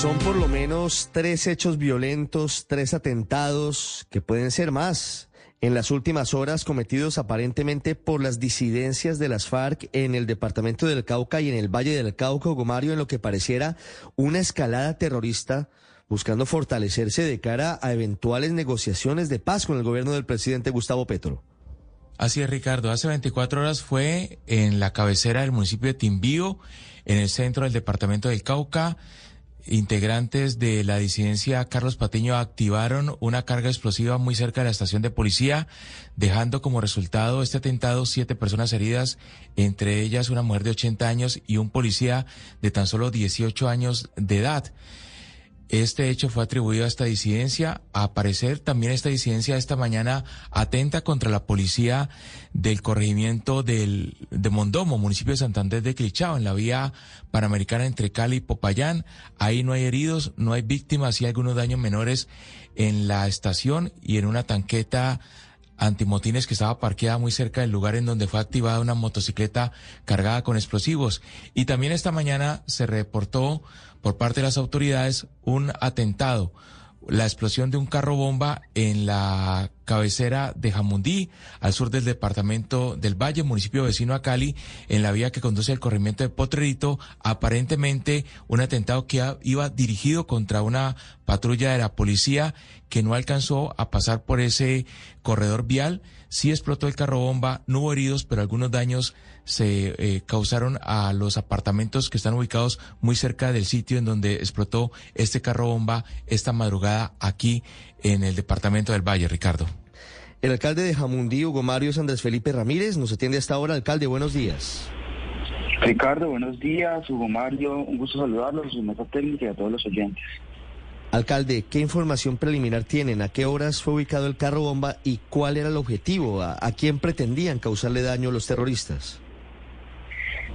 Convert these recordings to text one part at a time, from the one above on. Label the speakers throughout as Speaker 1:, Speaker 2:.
Speaker 1: Son por lo menos tres hechos violentos, tres atentados, que pueden ser más, en las últimas horas cometidos aparentemente por las disidencias de las FARC en el departamento del Cauca y en el Valle del Cauca, Gomario, en lo que pareciera una escalada terrorista buscando fortalecerse de cara a eventuales negociaciones de paz con el gobierno del presidente Gustavo Petro.
Speaker 2: Así es, Ricardo. Hace 24 horas fue en la cabecera del municipio de Timbío, en el centro del departamento del Cauca. Integrantes de la disidencia Carlos Patiño activaron una carga explosiva muy cerca de la estación de policía, dejando como resultado este atentado siete personas heridas, entre ellas una mujer de 80 años y un policía de tan solo 18 años de edad. Este hecho fue atribuido a esta disidencia. A parecer, también esta disidencia esta mañana atenta contra la policía del corregimiento del, de Mondomo, municipio de Santander de Clichao, en la vía panamericana entre Cali y Popayán. Ahí no hay heridos, no hay víctimas y algunos daños menores en la estación y en una tanqueta antimotines que estaba parqueada muy cerca del lugar en donde fue activada una motocicleta cargada con explosivos. Y también esta mañana se reportó por parte de las autoridades un atentado, la explosión de un carro bomba en la cabecera de Jamundí, al sur del departamento del Valle, municipio vecino a Cali, en la vía que conduce al corrimiento de Potrerito, aparentemente un atentado que iba dirigido contra una patrulla de la policía que no alcanzó a pasar por ese corredor vial. Sí explotó el carro bomba, no hubo heridos, pero algunos daños se eh, causaron a los apartamentos que están ubicados muy cerca del sitio en donde explotó este carro bomba esta madrugada aquí en el departamento del Valle, Ricardo.
Speaker 1: El alcalde de Jamundí, Hugo Mario Andrés Felipe Ramírez, nos atiende hasta ahora. Alcalde, buenos días.
Speaker 3: Ricardo, buenos días. Hugo Mario, un gusto saludarlos, su mesa técnica y a todos los oyentes.
Speaker 1: Alcalde, ¿qué información preliminar tienen? ¿A qué horas fue ubicado el carro bomba y cuál era el objetivo? ¿A, a quién pretendían causarle daño los terroristas?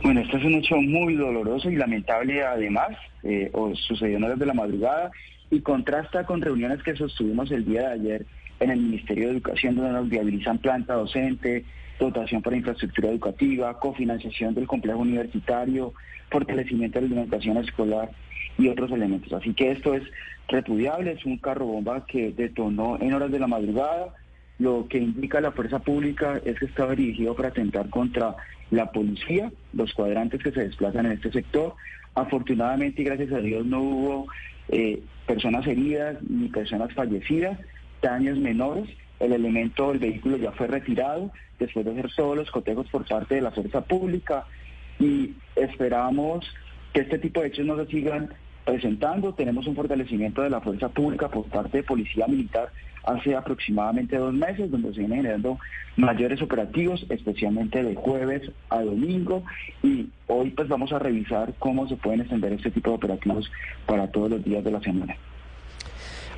Speaker 3: Bueno, este es un hecho muy doloroso y lamentable además, eh, o sucedió en horas de la madrugada y contrasta con reuniones que sostuvimos el día de ayer en el Ministerio de Educación donde nos viabilizan planta docente, dotación para infraestructura educativa, cofinanciación del complejo universitario, fortalecimiento de la alimentación escolar y otros elementos. Así que esto es repudiable, es un carro bomba que detonó en horas de la madrugada. Lo que indica la fuerza pública es que estaba dirigido para atentar contra la policía, los cuadrantes que se desplazan en este sector. Afortunadamente y gracias a Dios no hubo eh, personas heridas ni personas fallecidas, daños menores. El elemento del vehículo ya fue retirado después de hacer todos los cotejos por parte de la fuerza pública y esperamos que este tipo de hechos no se sigan presentando. Tenemos un fortalecimiento de la fuerza pública por parte de Policía Militar hace aproximadamente dos meses, donde se vienen generando mayores operativos, especialmente de jueves a domingo, y hoy pues vamos a revisar cómo se pueden extender este tipo de operativos para todos los días de la semana.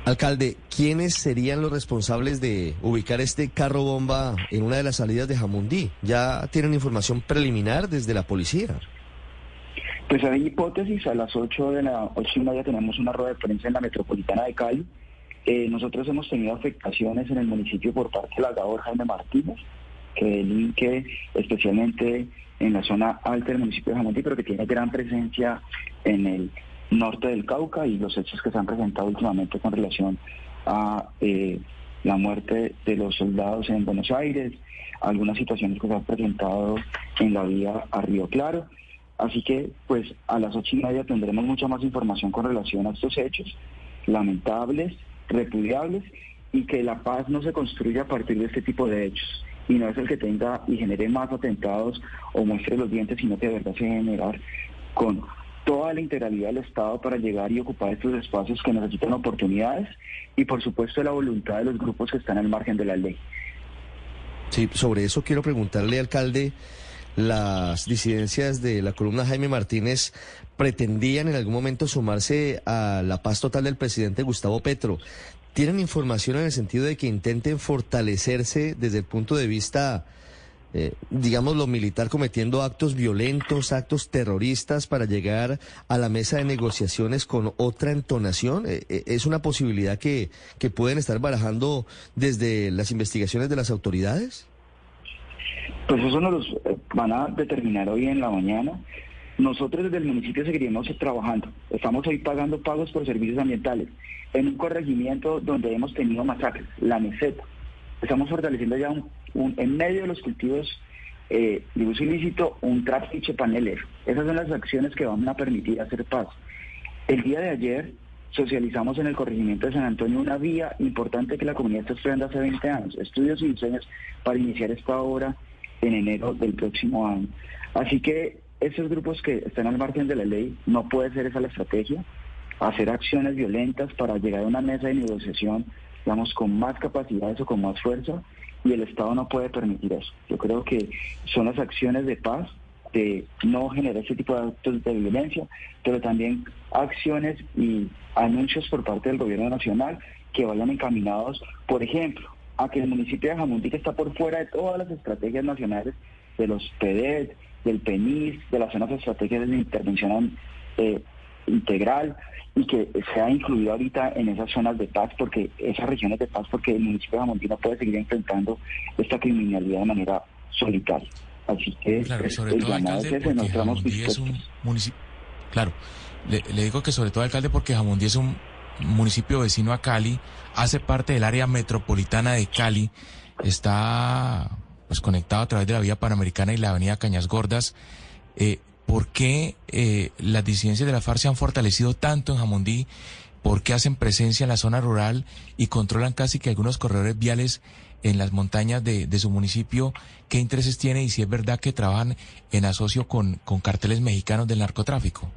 Speaker 1: Alcalde, ¿quiénes serían los responsables de ubicar este carro bomba en una de las salidas de Jamundí? ¿Ya tienen información preliminar desde la policía?
Speaker 3: Pues hay hipótesis, a las 8 de la 8 y media tenemos una rueda de prensa en la metropolitana de Cali. Eh, nosotros hemos tenido afectaciones en el municipio por parte del agador Jaime Martínez, que delinque especialmente en la zona alta del municipio de Jamundí, pero que tiene gran presencia en el norte del Cauca y los hechos que se han presentado últimamente con relación a eh, la muerte de los soldados en Buenos Aires, algunas situaciones que se han presentado en la vía a Río Claro. Así que, pues, a las ocho y media tendremos mucha más información con relación a estos hechos lamentables, repudiables, y que la paz no se construya a partir de este tipo de hechos. Y no es el que tenga y genere más atentados o muestre los dientes, sino que de verdad se generar con toda la integralidad del Estado para llegar y ocupar estos espacios que necesitan oportunidades y por supuesto la voluntad de los grupos que están al margen de la ley.
Speaker 1: Sí, sobre eso quiero preguntarle, alcalde, las disidencias de la columna Jaime Martínez pretendían en algún momento sumarse a la paz total del presidente Gustavo Petro. ¿Tienen información en el sentido de que intenten fortalecerse desde el punto de vista, eh, digamos, lo militar cometiendo actos violentos, actos terroristas para llegar a la mesa de negociaciones con otra entonación? Eh, eh, ¿Es una posibilidad que, que pueden estar barajando desde las investigaciones de las autoridades?
Speaker 3: Pues eso nos los van a determinar hoy en la mañana. Nosotros desde el municipio seguiremos trabajando. Estamos hoy pagando pagos por servicios ambientales en un corregimiento donde hemos tenido masacres, la meseta. Estamos fortaleciendo ya un, en medio de los cultivos eh, de uso ilícito un trapiche panelero. Esas son las acciones que van a permitir hacer paz. El día de ayer socializamos en el corregimiento de San Antonio una vía importante que la comunidad está esperando hace 20 años, estudios y diseños para iniciar esta obra en enero del próximo año. Así que esos grupos que están al margen de la ley no puede ser esa la estrategia, hacer acciones violentas para llegar a una mesa de negociación, digamos, con más capacidades o con más fuerza, y el Estado no puede permitir eso. Yo creo que son las acciones de paz, de no generar ese tipo de actos de violencia, pero también acciones y anuncios por parte del gobierno nacional que vayan encaminados, por ejemplo, a que el municipio de Jamundí, que está por fuera de todas las estrategias nacionales de los PEDET, del PENIS, de las zonas estratégicas de intervención eh, integral y que sea incluido ahorita en esas zonas de paz, porque esas regiones de paz, porque el municipio de Jamundí no puede seguir enfrentando esta criminalidad de manera solitaria. Así que
Speaker 2: claro, sobre todo, alcalde, porque Jamundí es un municipio. Claro, le, le digo que sobre todo alcalde porque Jamundí es un municipio vecino a Cali, hace parte del área metropolitana de Cali, está pues conectado a través de la vía panamericana y la avenida Cañas Gordas. Eh, ¿Por qué eh, las disidencias de la FARC se han fortalecido tanto en Jamundí? ¿Por qué hacen presencia en la zona rural y controlan casi que algunos corredores viales en las montañas de, su municipio? ¿Qué intereses tiene y si es verdad que trabajan en asocio con, con carteles mexicanos del narcotráfico?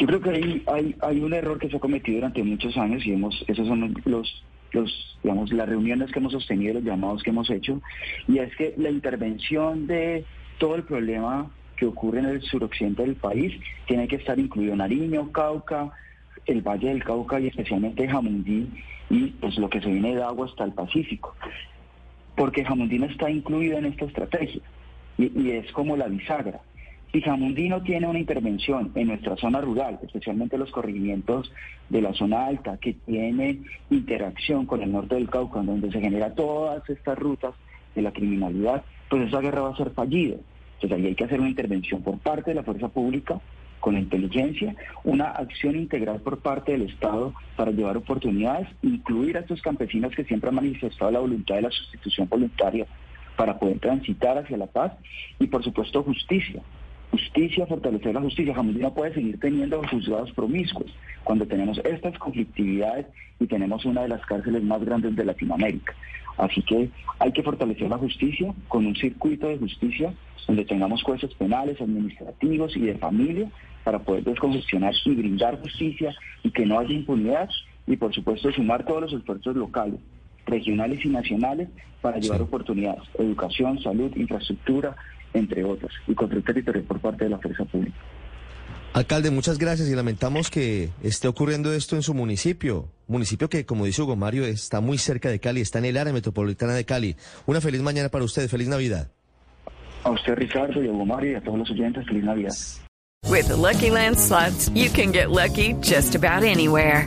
Speaker 3: Yo creo que hay, hay, hay un error que se ha cometido durante muchos años y hemos, esos son los, los, digamos, las reuniones que hemos sostenido, los llamados que hemos hecho, y es que la intervención de todo el problema que ocurre en el suroccidente del país tiene que estar incluido Nariño, Cauca, el Valle del Cauca y especialmente Jamundí y pues lo que se viene de agua hasta el Pacífico, porque Jamundí no está incluido en esta estrategia y es como la bisagra. Si Jamundí no tiene una intervención en nuestra zona rural, especialmente los corregimientos de la zona alta, que tiene interacción con el norte del Cauca, donde se generan todas estas rutas de la criminalidad, pues esa guerra va a ser fallida. Entonces ahí hay que hacer una intervención por parte de la fuerza pública, con inteligencia, una acción integral por parte del Estado para llevar oportunidades, incluir a estos campesinos que siempre han manifestado la voluntad de la sustitución voluntaria para poder transitar hacia la paz y por supuesto justicia justicia, fortalecer la justicia. Jamundí no puede seguir teniendo juzgados promiscuos cuando tenemos estas conflictividades y tenemos una de las cárceles más grandes de Latinoamérica. Así que hay que fortalecer la justicia con un circuito de justicia donde tengamos jueces penales, administrativos y de familia para poder descongestionar y brindar justicia y que no haya impunidad y por supuesto sumar todos los esfuerzos locales, regionales y nacionales para llevar oportunidades, educación, salud, infraestructura, entre otros, y control territorial por parte de la fuerza pública.
Speaker 1: Alcalde, muchas gracias y lamentamos que esté ocurriendo esto en su municipio, municipio que, como dice Hugo Mario, está muy cerca de Cali, está en el área metropolitana de Cali. Una feliz mañana para usted, feliz Navidad.
Speaker 3: A usted, Ricardo, y a Hugo Mario y a todos los oyentes, feliz Navidad.
Speaker 4: With the Lucky Land slots, you can get lucky just about anywhere.